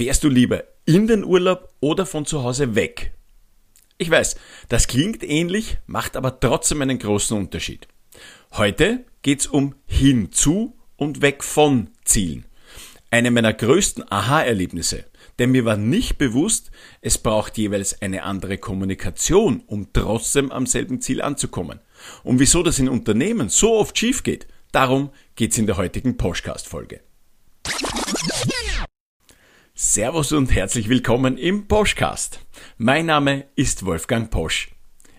Fährst du lieber in den Urlaub oder von zu Hause weg? Ich weiß, das klingt ähnlich, macht aber trotzdem einen großen Unterschied. Heute geht's um hinzu und weg von Zielen. Eine meiner größten Aha-Erlebnisse, denn mir war nicht bewusst, es braucht jeweils eine andere Kommunikation, um trotzdem am selben Ziel anzukommen. Und wieso das in Unternehmen so oft schief geht, darum geht's in der heutigen Podcast-Folge. Servus und herzlich willkommen im Poschcast. Mein Name ist Wolfgang Posch.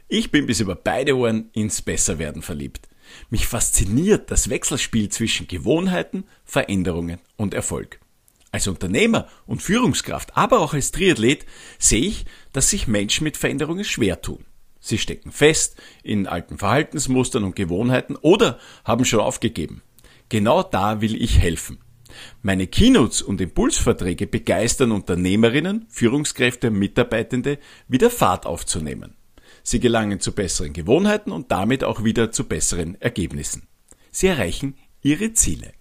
Ich bin bis über beide Ohren ins Besserwerden verliebt. Mich fasziniert das Wechselspiel zwischen Gewohnheiten, Veränderungen und Erfolg. Als Unternehmer und Führungskraft, aber auch als Triathlet sehe ich, dass sich Menschen mit Veränderungen schwer tun. Sie stecken fest in alten Verhaltensmustern und Gewohnheiten oder haben schon aufgegeben. Genau da will ich helfen. Meine Keynotes und Impulsverträge begeistern Unternehmerinnen, Führungskräfte und Mitarbeitende, wieder Fahrt aufzunehmen. Sie gelangen zu besseren Gewohnheiten und damit auch wieder zu besseren Ergebnissen. Sie erreichen ihre Ziele.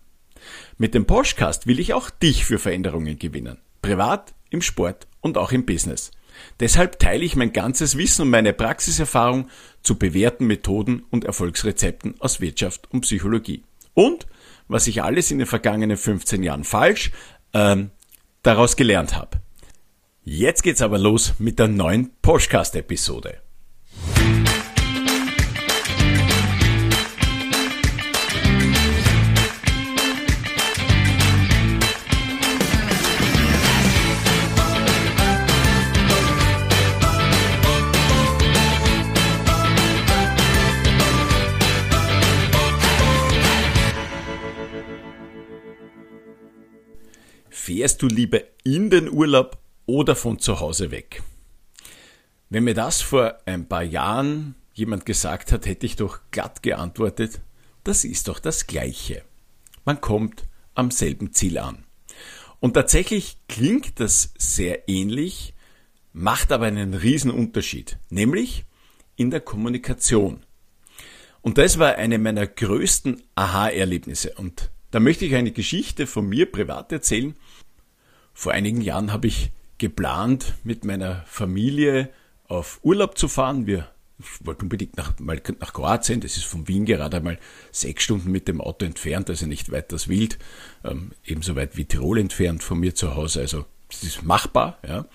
Mit dem Postcast will ich auch dich für Veränderungen gewinnen. Privat, im Sport und auch im Business. Deshalb teile ich mein ganzes Wissen und meine Praxiserfahrung zu bewährten Methoden und Erfolgsrezepten aus Wirtschaft und Psychologie. Und was ich alles in den vergangenen 15 Jahren falsch ähm, daraus gelernt habe. Jetzt geht's aber los mit der neuen Podcast-Episode. Fährst du lieber in den Urlaub oder von zu Hause weg? Wenn mir das vor ein paar Jahren jemand gesagt hat, hätte ich doch glatt geantwortet, das ist doch das Gleiche. Man kommt am selben Ziel an. Und tatsächlich klingt das sehr ähnlich, macht aber einen riesen Unterschied, nämlich in der Kommunikation. Und das war eine meiner größten Aha-Erlebnisse. Und da möchte ich eine Geschichte von mir privat erzählen. Vor einigen Jahren habe ich geplant, mit meiner Familie auf Urlaub zu fahren. Wir wollten unbedingt nach, mal nach Kroatien. Das ist von Wien gerade einmal sechs Stunden mit dem Auto entfernt, also nicht weit das Wild. Ähm, ebenso weit wie Tirol entfernt von mir zu Hause. Also das ist machbar. Ja.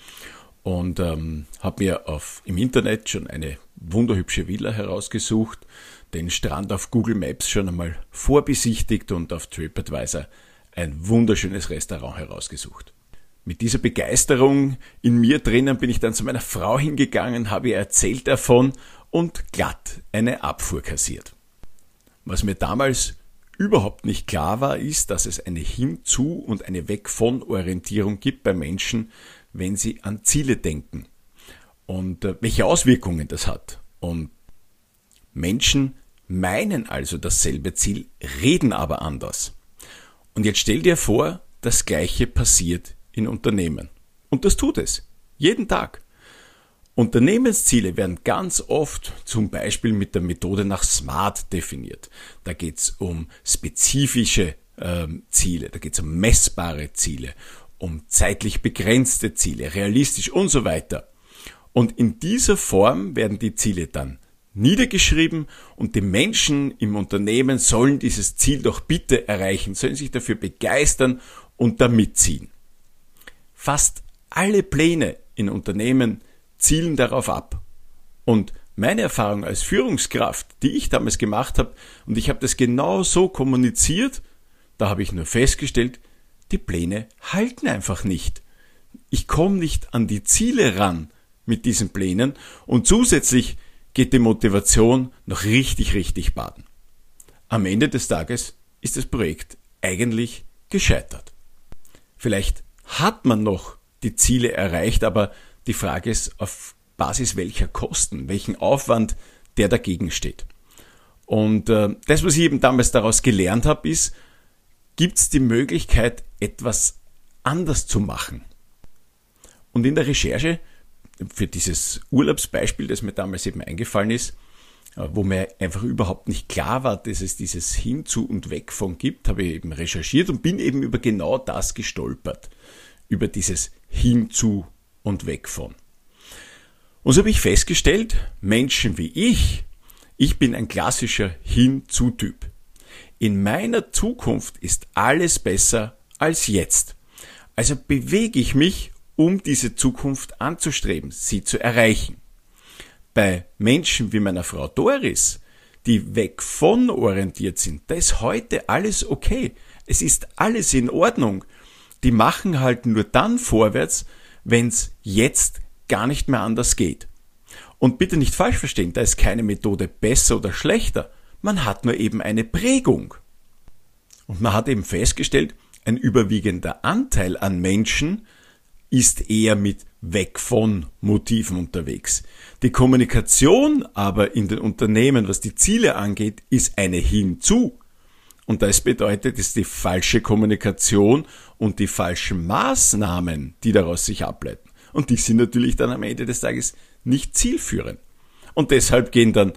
Und ähm, habe mir auf, im Internet schon eine wunderhübsche Villa herausgesucht den Strand auf Google Maps schon einmal vorbesichtigt und auf TripAdvisor ein wunderschönes Restaurant herausgesucht. Mit dieser Begeisterung in mir drinnen bin ich dann zu meiner Frau hingegangen, habe ihr erzählt davon und glatt eine Abfuhr kassiert. Was mir damals überhaupt nicht klar war, ist, dass es eine Hinzu und eine Weg von Orientierung gibt bei Menschen, wenn sie an Ziele denken und äh, welche Auswirkungen das hat. Und Menschen meinen also dasselbe Ziel, reden aber anders. Und jetzt stell dir vor, das Gleiche passiert in Unternehmen. Und das tut es. Jeden Tag. Unternehmensziele werden ganz oft zum Beispiel mit der Methode nach SMART definiert. Da geht es um spezifische ähm, Ziele, da geht es um messbare Ziele, um zeitlich begrenzte Ziele, realistisch und so weiter. Und in dieser Form werden die Ziele dann niedergeschrieben und die Menschen im Unternehmen sollen dieses Ziel doch bitte erreichen, sollen sich dafür begeistern und da mitziehen. Fast alle Pläne in Unternehmen zielen darauf ab. Und meine Erfahrung als Führungskraft, die ich damals gemacht habe, und ich habe das genau so kommuniziert, da habe ich nur festgestellt, die Pläne halten einfach nicht. Ich komme nicht an die Ziele ran mit diesen Plänen und zusätzlich geht die Motivation noch richtig, richtig baden. Am Ende des Tages ist das Projekt eigentlich gescheitert. Vielleicht hat man noch die Ziele erreicht, aber die Frage ist, auf Basis welcher Kosten, welchen Aufwand der dagegen steht. Und äh, das, was ich eben damals daraus gelernt habe, ist, gibt es die Möglichkeit, etwas anders zu machen. Und in der Recherche für dieses Urlaubsbeispiel, das mir damals eben eingefallen ist, wo mir einfach überhaupt nicht klar war, dass es dieses Hinzu und Weg von gibt, habe ich eben recherchiert und bin eben über genau das gestolpert. über dieses Hinzu und weg von. Und so habe ich festgestellt, Menschen wie ich, ich bin ein klassischer Hinzu-Typ. In meiner Zukunft ist alles besser als jetzt. Also bewege ich mich, um diese Zukunft anzustreben, sie zu erreichen. Bei Menschen wie meiner Frau Doris, die weg von orientiert sind, da ist heute alles okay. Es ist alles in Ordnung. Die machen halt nur dann vorwärts, wenn es jetzt gar nicht mehr anders geht. Und bitte nicht falsch verstehen, da ist keine Methode besser oder schlechter. Man hat nur eben eine Prägung. Und man hat eben festgestellt, ein überwiegender Anteil an Menschen ist eher mit weg von Motiven unterwegs. Die Kommunikation aber in den Unternehmen, was die Ziele angeht, ist eine hinzu. Und das bedeutet, ist die falsche Kommunikation und die falschen Maßnahmen, die daraus sich ableiten. Und die sind natürlich dann am Ende des Tages nicht zielführend. Und deshalb gehen dann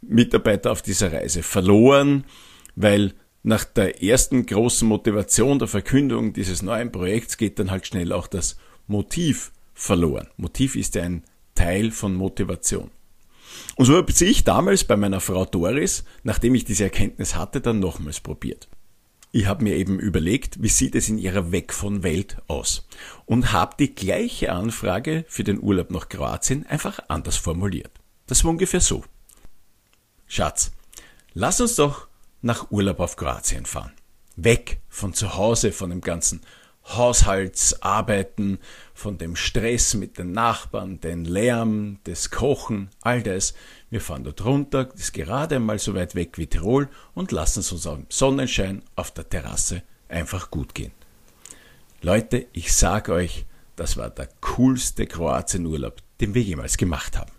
Mitarbeiter auf dieser Reise verloren, weil nach der ersten großen Motivation der Verkündung dieses neuen Projekts geht dann halt schnell auch das Motiv verloren. Motiv ist ja ein Teil von Motivation. Und so habe ich damals bei meiner Frau Doris, nachdem ich diese Erkenntnis hatte, dann nochmals probiert. Ich habe mir eben überlegt, wie sieht es in ihrer Weg von Welt aus und habe die gleiche Anfrage für den Urlaub nach Kroatien einfach anders formuliert. Das war ungefähr so. Schatz, lass uns doch nach Urlaub auf Kroatien fahren. Weg von zu Hause, von dem ganzen Haushaltsarbeiten, von dem Stress mit den Nachbarn, den Lärm, das Kochen, all das. Wir fahren dort runter, ist gerade einmal so weit weg wie Tirol und lassen es uns am Sonnenschein auf der Terrasse einfach gut gehen. Leute, ich sag euch, das war der coolste Kroatienurlaub, den wir jemals gemacht haben.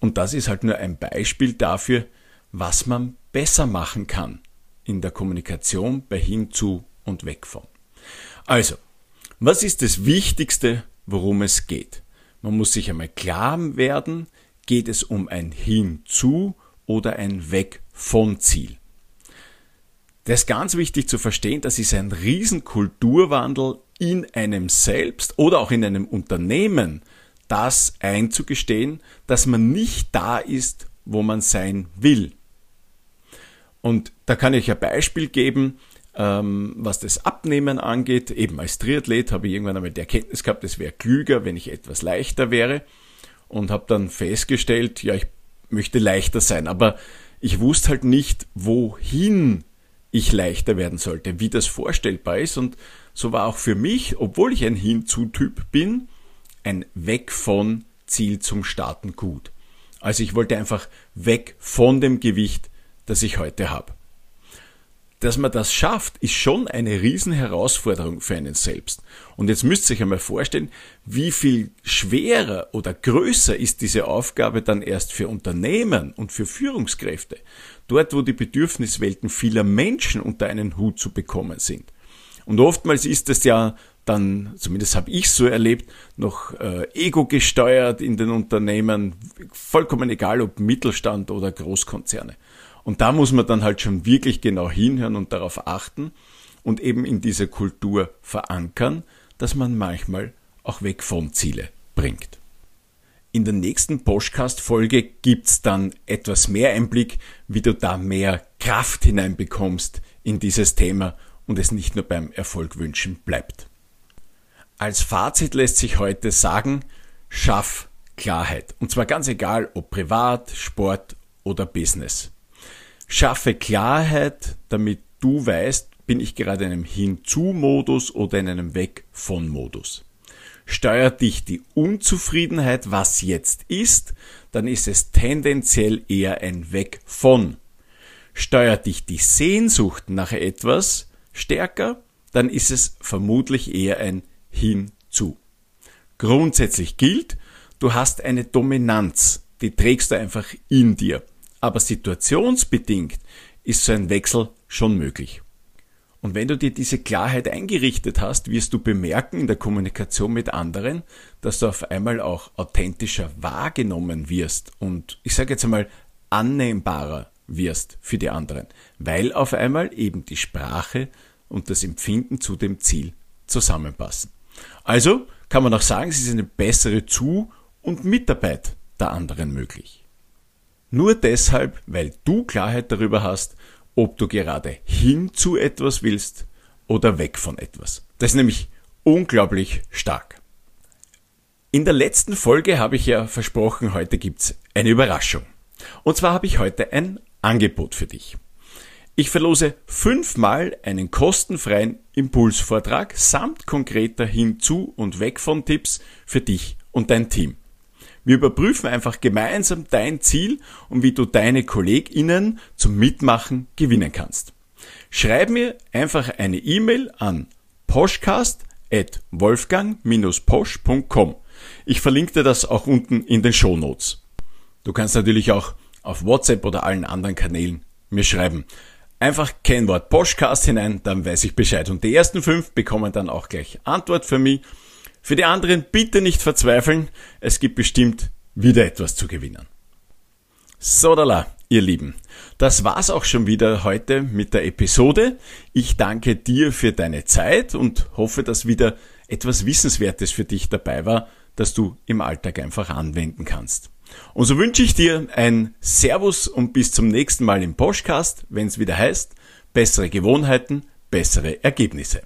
Und das ist halt nur ein Beispiel dafür, was man besser machen kann in der Kommunikation bei hinzu und weg von. Also, was ist das Wichtigste, worum es geht? Man muss sich einmal klar werden, geht es um ein Hinzu oder ein Weg von Ziel. Das ist ganz wichtig zu verstehen, das ist ein Riesenkulturwandel in einem selbst oder auch in einem Unternehmen, das einzugestehen, dass man nicht da ist, wo man sein will. Und da kann ich ein Beispiel geben, ähm, was das Abnehmen angeht. Eben als Triathlet habe ich irgendwann einmal die Erkenntnis gehabt, es wäre klüger, wenn ich etwas leichter wäre. Und habe dann festgestellt, ja, ich möchte leichter sein. Aber ich wusste halt nicht, wohin ich leichter werden sollte, wie das vorstellbar ist. Und so war auch für mich, obwohl ich ein Hinzu-Typ bin, ein Weg von Ziel zum Starten gut. Also ich wollte einfach weg von dem Gewicht, das ich heute habe. Dass man das schafft, ist schon eine Riesenherausforderung für einen selbst. Und jetzt müsst ihr euch einmal vorstellen, wie viel schwerer oder größer ist diese Aufgabe dann erst für Unternehmen und für Führungskräfte. Dort, wo die Bedürfniswelten vieler Menschen unter einen Hut zu bekommen sind. Und oftmals ist es ja dann, zumindest habe ich so erlebt, noch äh, ego gesteuert in den Unternehmen, vollkommen egal ob Mittelstand oder Großkonzerne. Und da muss man dann halt schon wirklich genau hinhören und darauf achten und eben in diese Kultur verankern, dass man manchmal auch weg von Ziele bringt. In der nächsten Podcast-Folge gibt's dann etwas mehr Einblick, wie du da mehr Kraft hineinbekommst in dieses Thema und es nicht nur beim Erfolg wünschen bleibt. Als Fazit lässt sich heute sagen, schaff Klarheit. Und zwar ganz egal, ob privat, Sport oder Business. Schaffe Klarheit, damit du weißt, bin ich gerade in einem Hinzu-Modus oder in einem Weg-von-Modus. Steuert dich die Unzufriedenheit, was jetzt ist, dann ist es tendenziell eher ein Weg von. Steuert dich die Sehnsucht nach etwas stärker, dann ist es vermutlich eher ein Hinzu. Grundsätzlich gilt, du hast eine Dominanz, die trägst du einfach in dir aber situationsbedingt ist so ein Wechsel schon möglich. Und wenn du dir diese Klarheit eingerichtet hast, wirst du bemerken in der Kommunikation mit anderen, dass du auf einmal auch authentischer wahrgenommen wirst und ich sage jetzt einmal annehmbarer wirst für die anderen, weil auf einmal eben die Sprache und das Empfinden zu dem Ziel zusammenpassen. Also kann man auch sagen, es ist eine bessere Zu- und Mitarbeit der anderen möglich. Nur deshalb, weil du Klarheit darüber hast, ob du gerade hin zu etwas willst oder weg von etwas. Das ist nämlich unglaublich stark. In der letzten Folge habe ich ja versprochen, heute gibt's eine Überraschung. Und zwar habe ich heute ein Angebot für dich. Ich verlose fünfmal einen kostenfreien Impulsvortrag samt konkreter Hinzu- und Weg von Tipps für dich und dein Team. Wir überprüfen einfach gemeinsam dein Ziel und wie du deine KollegInnen zum Mitmachen gewinnen kannst. Schreib mir einfach eine E-Mail an poschcast.wolfgang-posch.com. Ich verlinke dir das auch unten in den Show Notes. Du kannst natürlich auch auf WhatsApp oder allen anderen Kanälen mir schreiben. Einfach kein Wort Poschcast hinein, dann weiß ich Bescheid. Und die ersten fünf bekommen dann auch gleich Antwort für mich. Für die anderen bitte nicht verzweifeln. Es gibt bestimmt wieder etwas zu gewinnen. Sodala, ihr Lieben. Das war's auch schon wieder heute mit der Episode. Ich danke dir für deine Zeit und hoffe, dass wieder etwas Wissenswertes für dich dabei war, das du im Alltag einfach anwenden kannst. Und so wünsche ich dir ein Servus und bis zum nächsten Mal im Podcast, wenn es wieder heißt, bessere Gewohnheiten, bessere Ergebnisse.